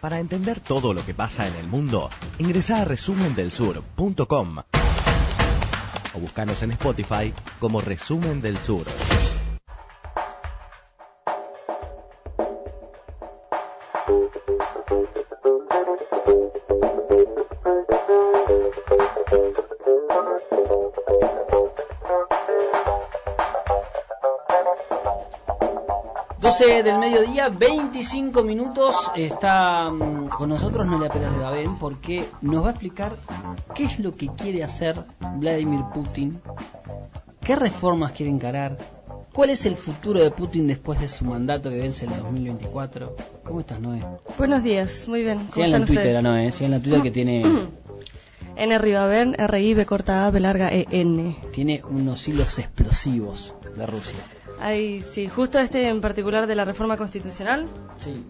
Para entender todo lo que pasa en el mundo, ingresa a resumendelsur.com o buscanos en Spotify como Resumen del Sur. 12 del mediodía, 25 minutos. Está mm, con nosotros Noelia Pérez Ribabén porque nos va a explicar qué es lo que quiere hacer Vladimir Putin, qué reformas quiere encarar, cuál es el futuro de Putin después de su mandato que vence en el 2024. ¿Cómo estás, Noé? Buenos días, muy bien. Sigan en Twitter, Noé, sigan en Twitter que tiene... N Ribaben, R I B corta A, B larga E N. Tiene unos hilos explosivos de Rusia. Ay, sí, justo este en particular de la reforma constitucional. Sí.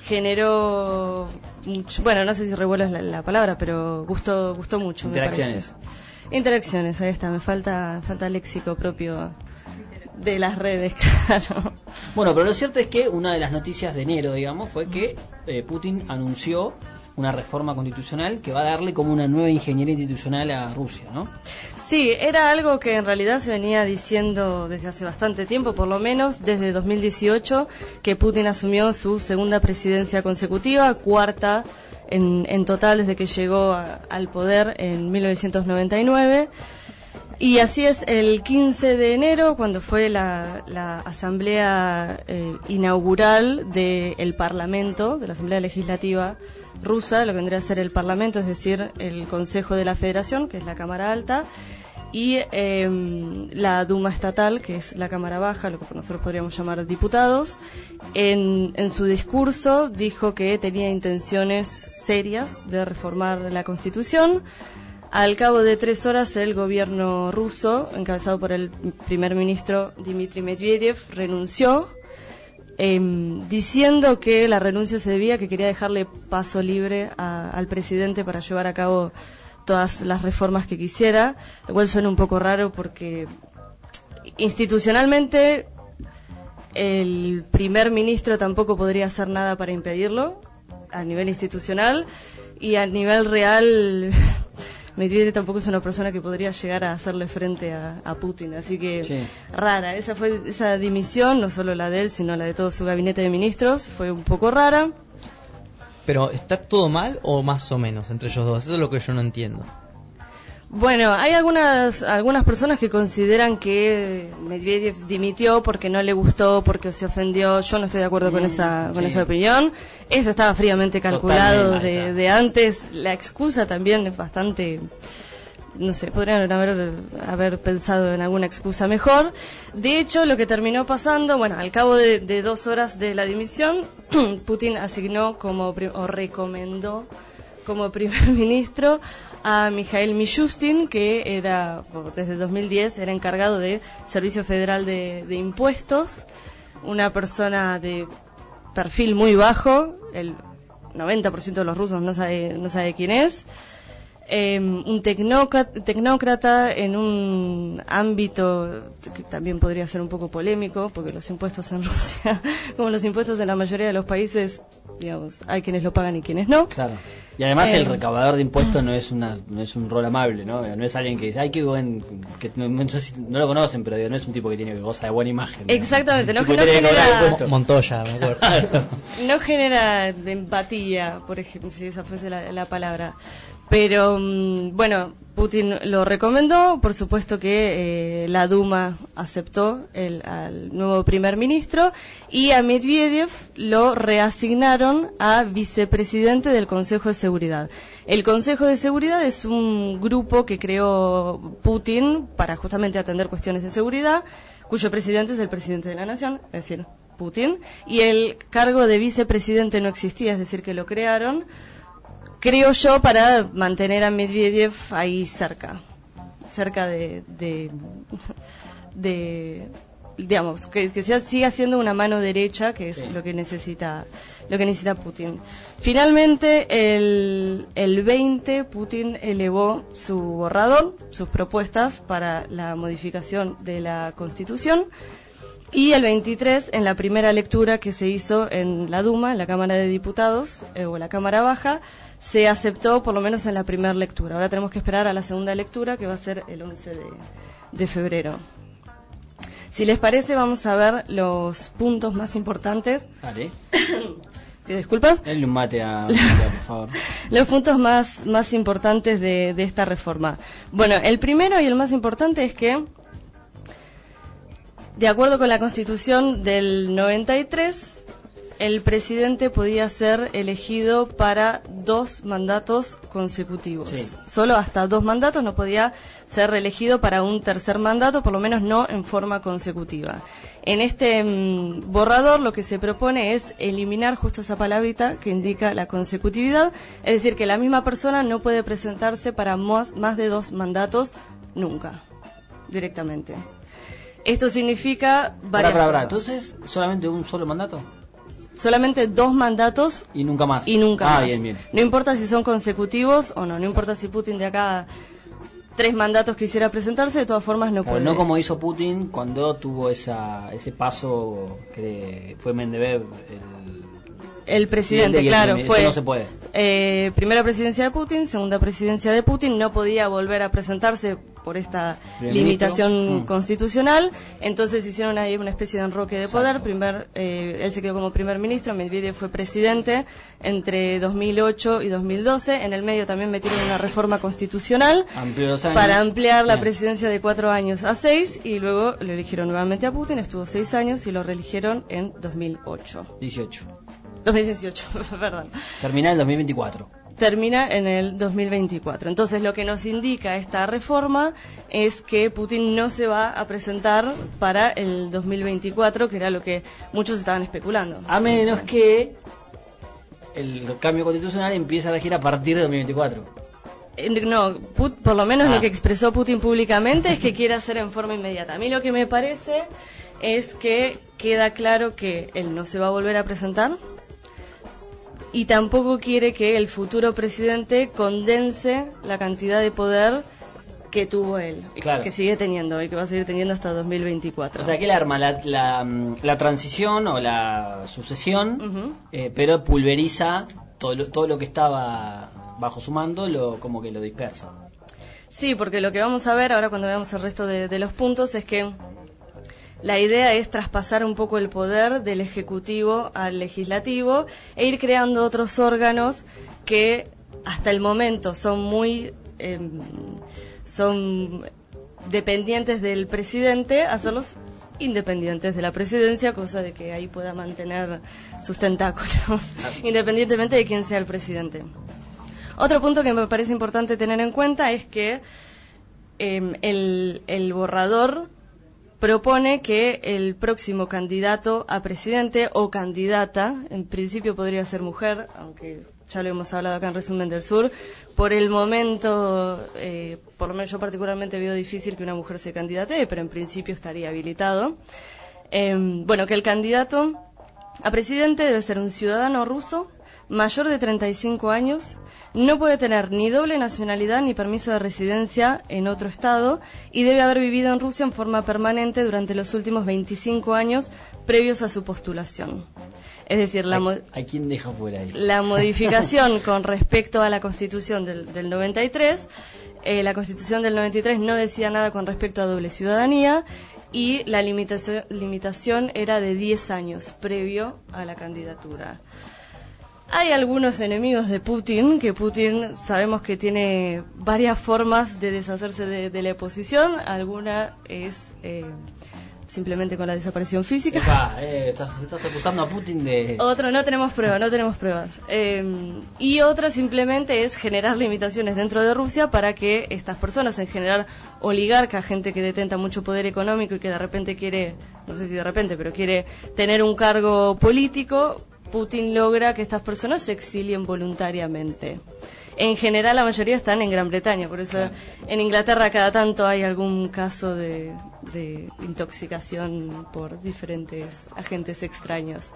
Generó mucho, bueno, no sé si revuelo es la, palabra, pero gustó, gustó mucho. Interacciones. Interacciones, ahí está, me falta, falta léxico propio de las redes, claro. Bueno, pero lo cierto es que una de las noticias de enero, digamos, fue que eh, Putin anunció una reforma constitucional que va a darle como una nueva ingeniería institucional a Rusia, ¿no? Sí, era algo que en realidad se venía diciendo desde hace bastante tiempo, por lo menos desde 2018, que Putin asumió su segunda presidencia consecutiva, cuarta en, en total desde que llegó al poder en 1999. Y así es, el 15 de enero, cuando fue la, asamblea eh, inaugural del Parlamento, de la Asamblea Legislativa rusa, lo que vendría a ser el Parlamento, es decir, el Consejo de la Federación, que es la Cámara Alta, y em, la Duma Estatal, que es la Cámara Baja, lo que nosotros podríamos llamar diputados, en, en su discurso dijo que tenía intenciones serias de reformar la Constitución, al cabo de tres horas, el gobierno ruso, encabezado por el primer ministro Dmitry Medvedev, renunció, em, diciendo que la renuncia se debía, que quería dejarle paso libre al presidente para llevar a cabo todas las reformas que quisiera, lo cual suena un poco raro porque institucionalmente el primer ministro tampoco podría hacer nada para impedirlo a nivel institucional y a nivel real Medvedev tampoco es una persona que podría llegar a hacerle frente a, Putin, así que rara. Esa fue esa dimisión, no solo la de él, sino la de todo su gabinete de ministros, fue un poco rara. Pero ¿está todo mal o más o menos entre ellos dos? Eso es lo que yo no entiendo. Bueno, hay algunas algunas personas que consideran que Medvedev dimitió porque no le gustó, porque se ofendió. Yo no estoy de acuerdo con mm, esa con esa opinión. Eso estaba fríamente calculado de, de, antes. La excusa también es bastante no sé, podrían haber, haber pensado en alguna excusa mejor. De hecho, lo que terminó pasando, bueno, al cabo de, de dos horas de la dimisión, Putin asignó como o recomendó como primer ministro a Mikhail Mishustin, que era, desde 2010, era encargado de Servicio Federal de, Impuestos, una persona de perfil muy bajo, el 90% de los rusos no sabe, no sabe quién es, em, un tecnócrata, en un ámbito que también podría ser un poco polémico, porque los impuestos en Rusia, como los impuestos en la mayoría de los países, digamos, hay quienes lo pagan y quienes no. Claro. Y además el eh, recaudador de impuestos no es una no es un rol amable, ¿no? No es alguien que dice, ay, qué buen... Que no, no, lo conocen, pero no es un tipo que tiene cosa de buena imagen. Exactamente, no, genera... Montoya, me acuerdo. no genera de empatía, por ejemplo, si esa fuese la palabra. Pero mm, bueno, Putin lo recomendó, por supuesto que eh, la Duma aceptó el, al nuevo primer ministro y a Medvedev lo reasignaron a vicepresidente del Consejo de Seguridad. El Consejo de Seguridad es un grupo que creó Putin para justamente atender cuestiones de seguridad, cuyo presidente es el presidente de la nación, es decir, Putin, y el cargo de vicepresidente no existía, es decir, que lo crearon creo yo, para mantener a Medvedev ahí cerca, cerca de, digamos, que, que sea, siga siendo una mano derecha, que es lo que necesita, lo que necesita Putin. Finalmente, el, el 20, Putin elevó su borrador, sus propuestas para la modificación de la Constitución Y el 23, en la primera lectura que se hizo en la Duma, en la Cámara de Diputados, eh, o la Cámara Baja, se aceptó por lo menos en la primera lectura. Ahora tenemos que esperar a la segunda lectura, que va a ser el 11 de, de febrero. Si les parece, vamos a ver los puntos más importantes. Pido disculpas. Dale un mate a María, por favor. Los puntos más, más importantes de, de esta reforma. Bueno, el primero y el más importante es que, de acuerdo con la Constitución del 93, el presidente podía ser elegido para dos mandatos consecutivos. Sí. Solo hasta dos mandatos no podía ser reelegido para un tercer mandato, por lo menos no en forma consecutiva. En este mm, borrador lo que se propone es eliminar justo esa palabrita que indica la consecutividad, es decir, que la misma persona no puede presentarse para más, más de dos mandatos nunca, directamente. Esto significa varias pará. Entonces, ¿solamente un solo mandato? Solamente dos mandatos Y nunca más. y nunca ah, más. bien, bien. No importa si son consecutivos o no, no importa si Putin de acá tres mandatos quisiera presentarse, de todas formas no Claro, puede. no como hizo Putin cuando tuvo esa, ese paso que fue Mendebev el El presidente, el claro, fue Eso no se puede. eh, primera presidencia de Putin, segunda presidencia de Putin, no podía volver a presentarse por esta limitación. Mm. constitucional, entonces hicieron ahí una especie de enroque de poder, primer, eh, él se quedó como primer ministro, Medvedev fue presidente entre 2008 y 2012, en el medio también metieron una reforma constitucional, años. para ampliar la Bien. presidencia de cuatro años a seis y luego lo eligieron nuevamente a Putin, estuvo seis años y lo reeligieron en 2008. 18. 2018, perdón. Termina el 2024. Termina en el 2024. Entonces lo que nos indica esta reforma es que Putin no se va a presentar para el 2024, que era lo que muchos estaban especulando. A menos que el cambio constitucional empiece a regir a partir de 2024. Eh, No, Put- por lo menos Ah. lo que expresó Putin públicamente es que quiere hacer en forma inmediata. A mí lo que me parece es que queda claro que él no se va a volver a presentar y tampoco quiere que el futuro presidente condense la cantidad de poder que tuvo él, Claro. que sigue teniendo y que va a seguir teniendo hasta 2024. O sea, que él arma la, la, la transición o la sucesión, eh, pero pulveriza todo lo, todo lo que estaba bajo su mando, lo, como que lo dispersa. Sí, porque lo que vamos a ver ahora cuando veamos el resto de, de los puntos es que la idea es traspasar un poco el poder del Ejecutivo al Legislativo e ir creando otros órganos que hasta el momento son muy... em, son dependientes del presidente, hacerlos independientes de la presidencia, cosa de que ahí pueda mantener sus tentáculos, independientemente de quién sea el presidente. Otro punto que me parece importante tener en cuenta es que em, el, el borrador propone que el próximo candidato a presidente o candidata, en principio podría ser mujer, aunque ya lo hemos hablado acá en Resumen del Sur, por el momento, eh, por lo menos yo particularmente veo difícil que una mujer se candidate, pero en principio estaría habilitado. Em, bueno, que el candidato a presidente debe ser un ciudadano ruso mayor de 35 años, no puede tener ni doble nacionalidad ni permiso de residencia en otro estado y debe haber vivido en Rusia en forma permanente durante los últimos 25 años previos a su postulación. Es decir, la, deja fuera ahí. la modificación con respecto a la Constitución del, del 93, eh, la Constitución del 93 no decía nada con respecto a doble ciudadanía y la limitación, limitación era de 10 años previo a la candidatura. Hay algunos enemigos de Putin, que Putin sabemos que tiene varias formas de deshacerse de, de la oposición. Alguna es eh, simplemente con la desaparición física. Epa, eh, estás, estás acusando a Putin de... Otro, no tenemos pruebas, no tenemos pruebas. Eh, y otra simplemente es generar limitaciones dentro de Rusia para que estas personas, en general oligarcas, gente que detenta mucho poder económico y que de repente quiere, no sé si de repente, pero quiere tener un cargo político, Putin logra que estas personas se exilien voluntariamente. En general la mayoría están en Gran Bretaña, por eso en Inglaterra cada tanto hay algún caso de, de intoxicación por diferentes agentes extraños.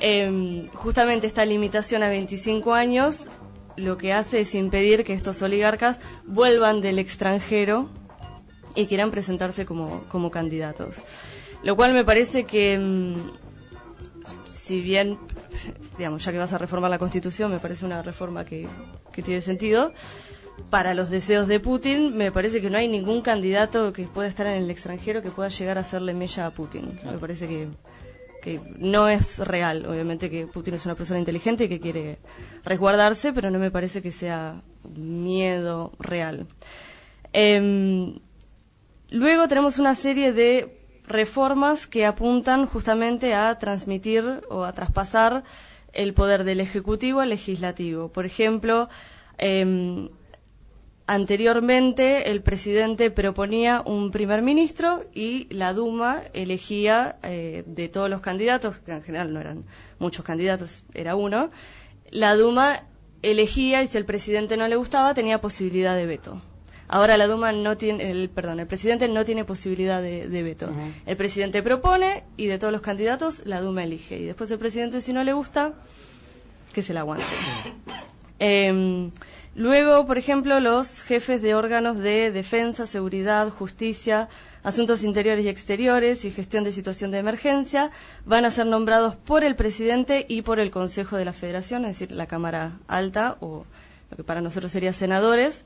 Em, justamente esta limitación a 25 años lo que hace es impedir que estos oligarcas vuelvan del extranjero y quieran presentarse como, como candidatos. Lo cual me parece que, mm, si bien, digamos, ya que vas a reformar la Constitución, me parece una reforma que, que tiene sentido, para los deseos de Putin, me parece que no hay ningún candidato que pueda estar en el extranjero que pueda llegar a hacerle mella a Putin. Me parece que, que no es real. Obviamente que Putin es una persona inteligente y que quiere resguardarse, pero no me parece que sea miedo real. Em, luego tenemos una serie de reformas que apuntan justamente a transmitir o a traspasar el poder del Ejecutivo al Legislativo. Por ejemplo, em, Anteriormente, el presidente proponía un primer ministro y la Duma elegía eh, de todos los candidatos, que en general no eran muchos candidatos, era uno. La Duma elegía y si el presidente no le gustaba tenía posibilidad de veto. Ahora la Duma no tiene, el, perdón, el presidente no tiene posibilidad de, veto. El presidente propone y de todos los candidatos la Duma elige. Y después el presidente si no le gusta, que se la aguante. Eh, Luego, por ejemplo, los jefes de órganos de defensa, seguridad, justicia, asuntos interiores y exteriores y gestión de situación de emergencia van a ser nombrados por el presidente y por el Consejo de la Federación, es decir, la Cámara Alta o lo que para nosotros sería senadores.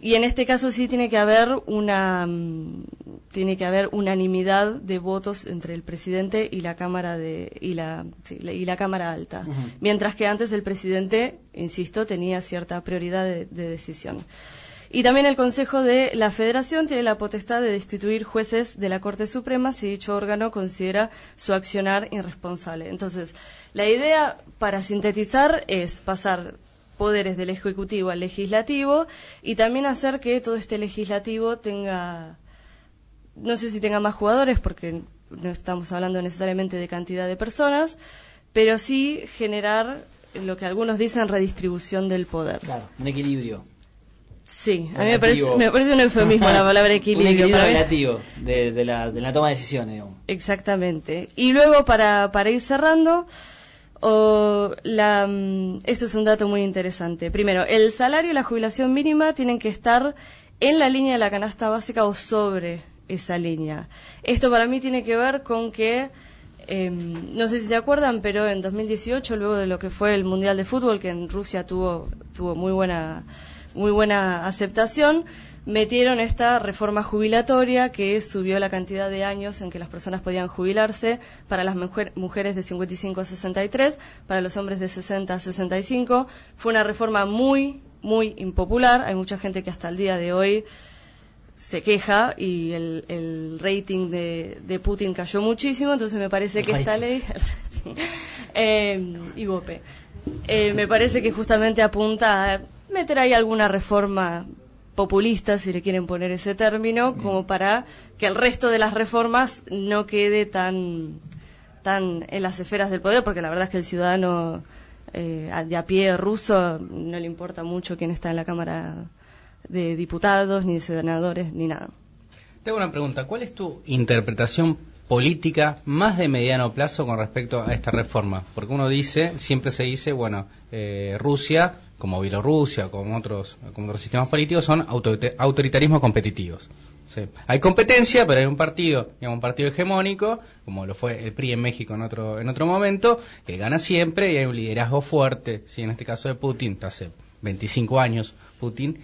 Y en este caso sí tiene que haber una mm, tiene que haber unanimidad de votos entre el presidente y la cámara de y la, y la cámara alta, mientras que antes el presidente, insisto, tenía cierta prioridad de, decisión. Y también el Consejo de la Federación tiene la potestad de destituir jueces de la Corte Suprema si dicho órgano considera su accionar irresponsable. Entonces, la idea, para sintetizar, es pasar poderes del Ejecutivo al Legislativo y también hacer que todo este Legislativo tenga, no sé si tenga más jugadores, porque no estamos hablando necesariamente de cantidad de personas, pero sí generar lo que algunos dicen redistribución del poder. Claro, un equilibrio. Sí, a mí me parece, me parece, un eufemismo la palabra equilibrio. un equilibrio relativo de, la, de la toma de decisiones. Exactamente. Y luego, para, para ir cerrando, o la, mm, esto es un dato muy interesante. Primero, el salario y la jubilación mínima tienen que estar en la línea de la canasta básica o sobre esa línea. Esto para mí tiene que ver con que, em, no sé si se acuerdan, pero en 2018, luego de lo que fue el Mundial de Fútbol, que en Rusia tuvo, tuvo muy buena, muy buena aceptación, metieron esta reforma jubilatoria que subió la cantidad de años en que las personas podían jubilarse para las mujeres de 55 a 63, para los hombres de 60 a 65. Fue una reforma muy, muy impopular. Hay mucha gente que hasta el día de hoy se queja y el, rating de, Putin cayó muchísimo, entonces me parece que esta ley... eh, y Bope. Eh, me parece que justamente apunta a meter ahí alguna reforma populistas, si le quieren poner ese término, como para que el resto de las reformas no quede tan, tan en las esferas del poder, porque la verdad es que el ciudadano eh, de a pie ruso no le importa mucho quién está en la Cámara de Diputados, ni de senadores, ni nada. Tengo una pregunta. ¿Cuál es tu interpretación política más de mediano plazo con respecto a esta reforma? Porque uno dice, siempre se dice, bueno, eh, Rusia como Bielorrusia, como otros, como otros sistemas políticos, son autoritarismos competitivos. hay competencia, pero hay un partido, digamos, un partido hegemónico, como lo fue el PRI en México en otro, en otro momento, que gana siempre y hay un liderazgo fuerte, ¿sí? en este caso de Putin, hace 25 años Putin,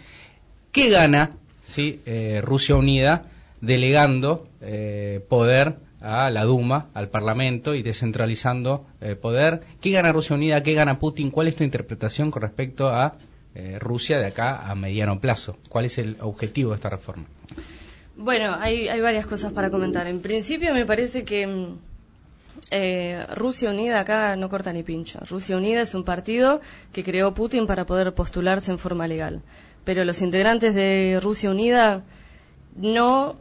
que gana ¿sí? Eh, Rusia Unida delegando eh, poder a la Duma, al Parlamento y descentralizando eh, poder. ¿Qué gana Rusia Unida? ¿Qué gana Putin? ¿Cuál es tu interpretación con respecto a eh, Rusia de acá a mediano plazo? ¿Cuál es el objetivo de esta reforma? Bueno, hay, varias cosas para comentar. En principio me parece que mm, eh, Rusia Unida acá no corta ni pincho. Rusia Unida es un partido que creó Putin para poder postularse en forma legal. Pero los integrantes de Rusia Unida no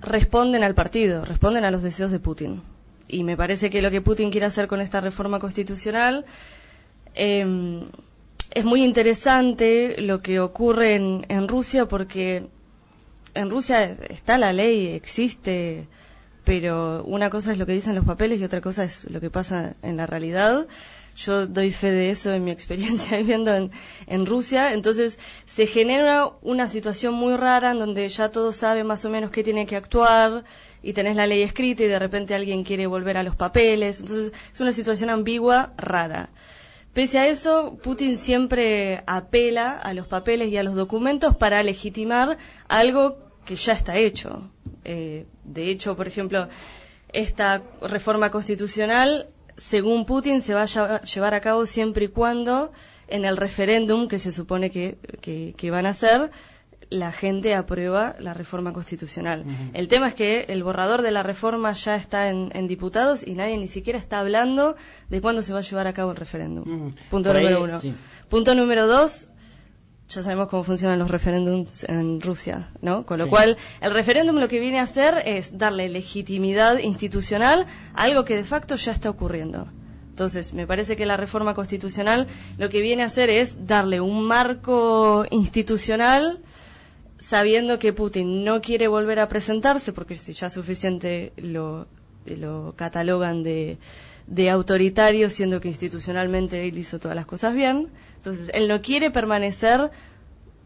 responden al partido, responden a los deseos de Putin. Y me parece que lo que Putin quiere hacer con esta reforma constitucional em, es muy interesante lo que ocurre en, Rusia porque en Rusia está la ley, existe, pero una cosa es lo que dicen los papeles y otra cosa es lo que pasa en la realidad. Yo doy fe de eso en mi experiencia viviendo en, en Rusia. Entonces se genera una situación muy rara en donde ya todos saben más o menos qué tiene que actuar y tenés la ley escrita y de repente alguien quiere volver a los papeles. Entonces es una situación ambigua, rara. Pese a eso, Putin siempre apela a los papeles y a los documentos para legitimar algo que ya está hecho. Eh, de hecho, por ejemplo, esta reforma constitucional, según Putin, se va a llevar a cabo siempre y cuando en el referéndum que se supone que, que van a hacer la gente aprueba la reforma constitucional. El tema es que el borrador de la reforma ya está en, diputados y nadie ni siquiera está hablando de cuándo se va a llevar a cabo el referéndum. Punto número uno. Punto número dos, ya sabemos cómo funcionan los referéndums en Rusia, ¿no? Con lo cual, el referéndum lo que viene a hacer es darle legitimidad institucional a algo que de facto ya está ocurriendo. Entonces, me parece que la reforma constitucional lo que viene a hacer es darle un marco institucional sabiendo que Putin no quiere volver a presentarse, porque si ya suficiente lo, lo catalogan de, de autoritario, siendo que institucionalmente él hizo todas las cosas bien. Entonces, él no quiere permanecer,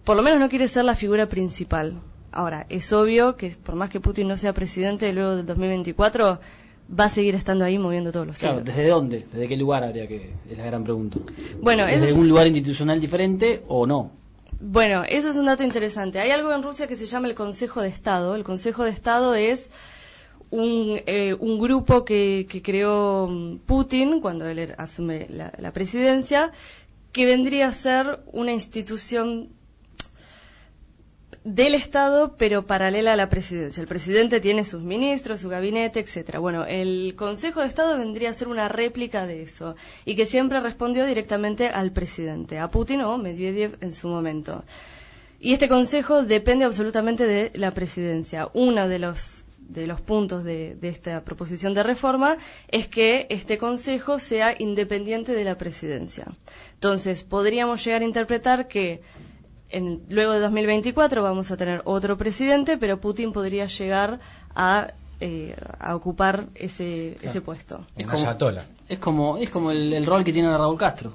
por lo menos no quiere ser la figura principal. Ahora, es obvio que por más que Putin no sea presidente luego del 2024, va a seguir estando ahí moviendo todos los Claro, ¿desde dónde? ¿Desde qué lugar habría que? Es la gran pregunta. Bueno, ¿Desde un lugar institucional diferente o no? Bueno, eso es un dato interesante. Hay algo en Rusia que se llama el Consejo de Estado. El Consejo de Estado es un, eh, un grupo que, creó mm, Putin cuando él asume la presidencia, que vendría a ser una institución del Estado, pero paralela a la presidencia. El presidente tiene sus ministros, su gabinete, etcétera. Bueno, el Consejo de Estado vendría a ser una réplica de eso y que siempre respondió directamente al presidente, a Putin o Medvedev en su momento. Y este consejo depende absolutamente de la presidencia. Uno de los de los puntos de, de, esta proposición de reforma es que este Consejo sea independiente de la presidencia. Entonces, podríamos llegar a interpretar que luego de 2024 vamos a tener otro presidente, pero Putin podría llegar a, eh, a ocupar ese, ese puesto. Es como, es como, es como el, rol que tiene Raúl Castro,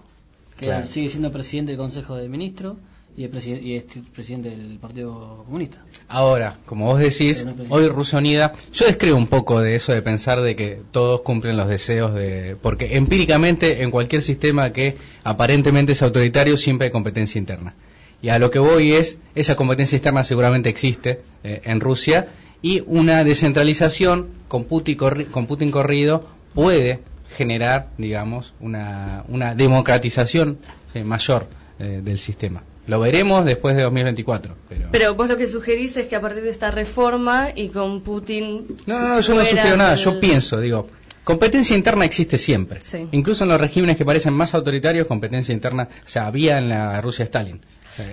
que sigue siendo presidente del Consejo de Ministros y, es y presidente del Partido Comunista. Ahora, como vos decís, hoy Rusia Unida, yo describo un poco de eso de pensar de que todos cumplen los deseos de... Porque empíricamente en cualquier sistema que aparentemente es autoritario siempre hay competencia interna. Y a lo que voy es, esa competencia externa seguramente existe eh, en Rusia y una descentralización con Putin, con Putin corrido puede generar, digamos, una, una democratización eh, mayor eh, del sistema. Lo veremos después de 2024. Pero... pero vos lo que sugerís es que a partir de esta reforma y con Putin... No, no, no yo no sugiero nada, yo pienso, digo, Competencia interna existe siempre. Incluso en los regímenes que parecen más autoritarios, competencia interna, o sea, había en la Rusia Stalin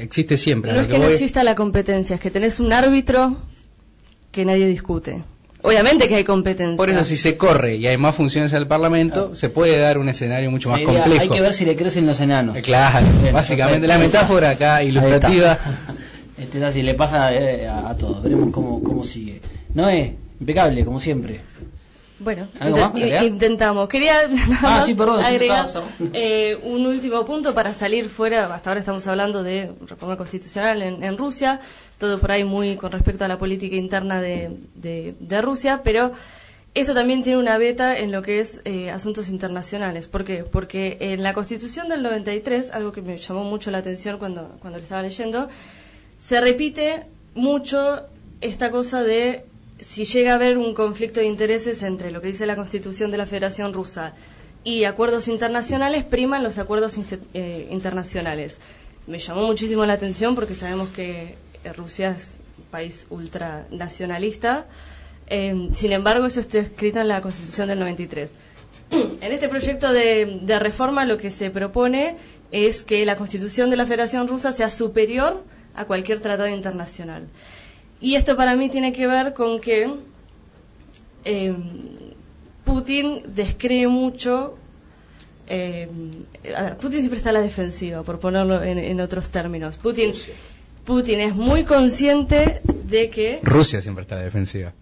existe siempre. No es que, no exista la competencia, es que tenés un árbitro que nadie discute. Obviamente que hay competencia. Por eso, si se corre y hay más funciones en el Parlamento, se puede dar un escenario mucho más complejo. Hay que ver si le crecen los enanos. Eh, claro, básicamente la metáfora acá ilustrativa. Este es así, le pasa eh, a, todos. Veremos cómo, cómo sigue. No es impecable, como siempre. Bueno, intentamos. Quería ah, agregar eh, un último punto para salir fuera. Hasta ahora estamos hablando de reforma constitucional en, Rusia, todo por ahí muy con respecto a la política interna de, de, Rusia, pero esto también tiene una beta en lo que es eh, asuntos internacionales. ¿Por qué? Porque en la Constitución del 93, algo que me llamó mucho la atención cuando, cuando lo estaba leyendo, se repite mucho esta cosa de si llega a haber un conflicto de intereses entre lo que dice la Constitución de la Federación Rusa y acuerdos internacionales, priman los acuerdos eh, internacionales. Me llamó muchísimo la atención porque sabemos que eh, Rusia es un país ultranacionalista. Eh, sin embargo, eso está escrito en la Constitución del 93. en este proyecto de, de reforma lo que se propone es que la Constitución de la Federación Rusa sea superior a cualquier tratado internacional. Y esto para mí tiene que ver con que eh, Putin descree mucho. Eh, a ver, Putin siempre está a la defensiva, por ponerlo en, otros términos. Putin, Putin es muy consciente de que. Rusia siempre está a la defensiva.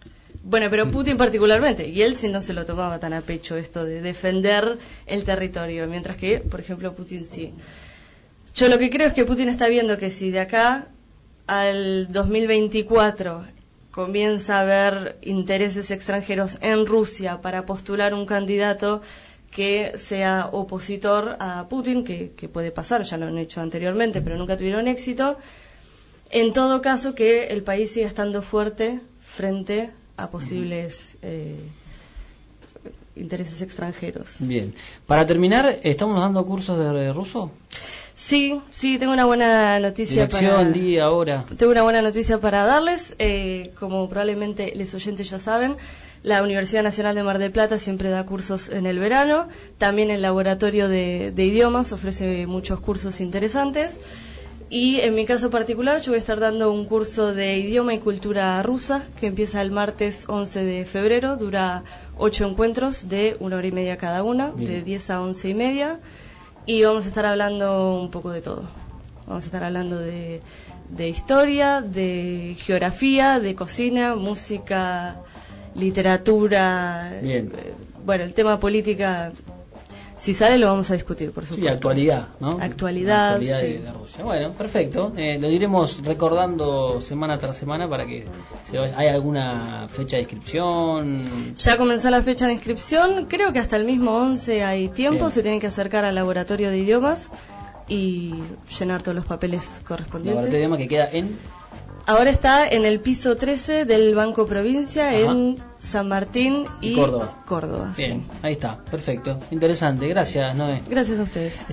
Bueno, pero Putin particularmente, y él sí no se lo tomaba tan a pecho esto de defender el territorio, mientras que, por ejemplo, Putin sí. Yo lo que creo es que Putin está viendo que si de acá al 2024 comienza a haber intereses extranjeros en Rusia para postular un candidato que sea opositor a Putin, que, que puede pasar, ya lo han hecho anteriormente, pero nunca tuvieron éxito, en todo caso que el país siga estando fuerte frente a posibles eh, intereses extranjeros. Bien. Para terminar, ¿estamos dando cursos de ruso? Sí, sí, tengo una buena noticia Dirección, para... día, hora. Tengo una buena noticia para darles. Eh, como probablemente los oyentes ya saben, la Universidad Nacional de Mar del Plata siempre da cursos en el verano. También el Laboratorio de, de Idiomas ofrece muchos cursos interesantes. Y en mi caso particular, yo voy a estar dando un curso de idioma y cultura rusa que empieza el martes 11 de febrero. Dura ocho encuentros de una hora y media cada una, Bien. de 10 a once y media. Y vamos a estar hablando un poco de todo. Vamos a estar hablando de, de historia, de geografía, de cocina, música, literatura. Bien. eh, Bueno, el tema política, si sale, lo vamos a discutir, por Sí, supuesto. actualidad, ¿no? Actualidad, Actualidad de, sí. de Rusia. Bueno, perfecto. Eh, lo iremos recordando semana tras semana para que se vaya. ¿Hay alguna fecha de inscripción? Ya comenzó la fecha de inscripción, creo que hasta el mismo 11 hay tiempo, Bien. se tienen que acercar al laboratorio de idiomas y llenar todos los papeles Laboratorio de correspondientes. idioma que queda en Ahora está en el piso 13 del Banco Provincia Ajá. en San Martín y Córdoba. Córdoba, sí. Bien, ahí está, perfecto. Interesante, gracias, Noé. Gracias a ustedes.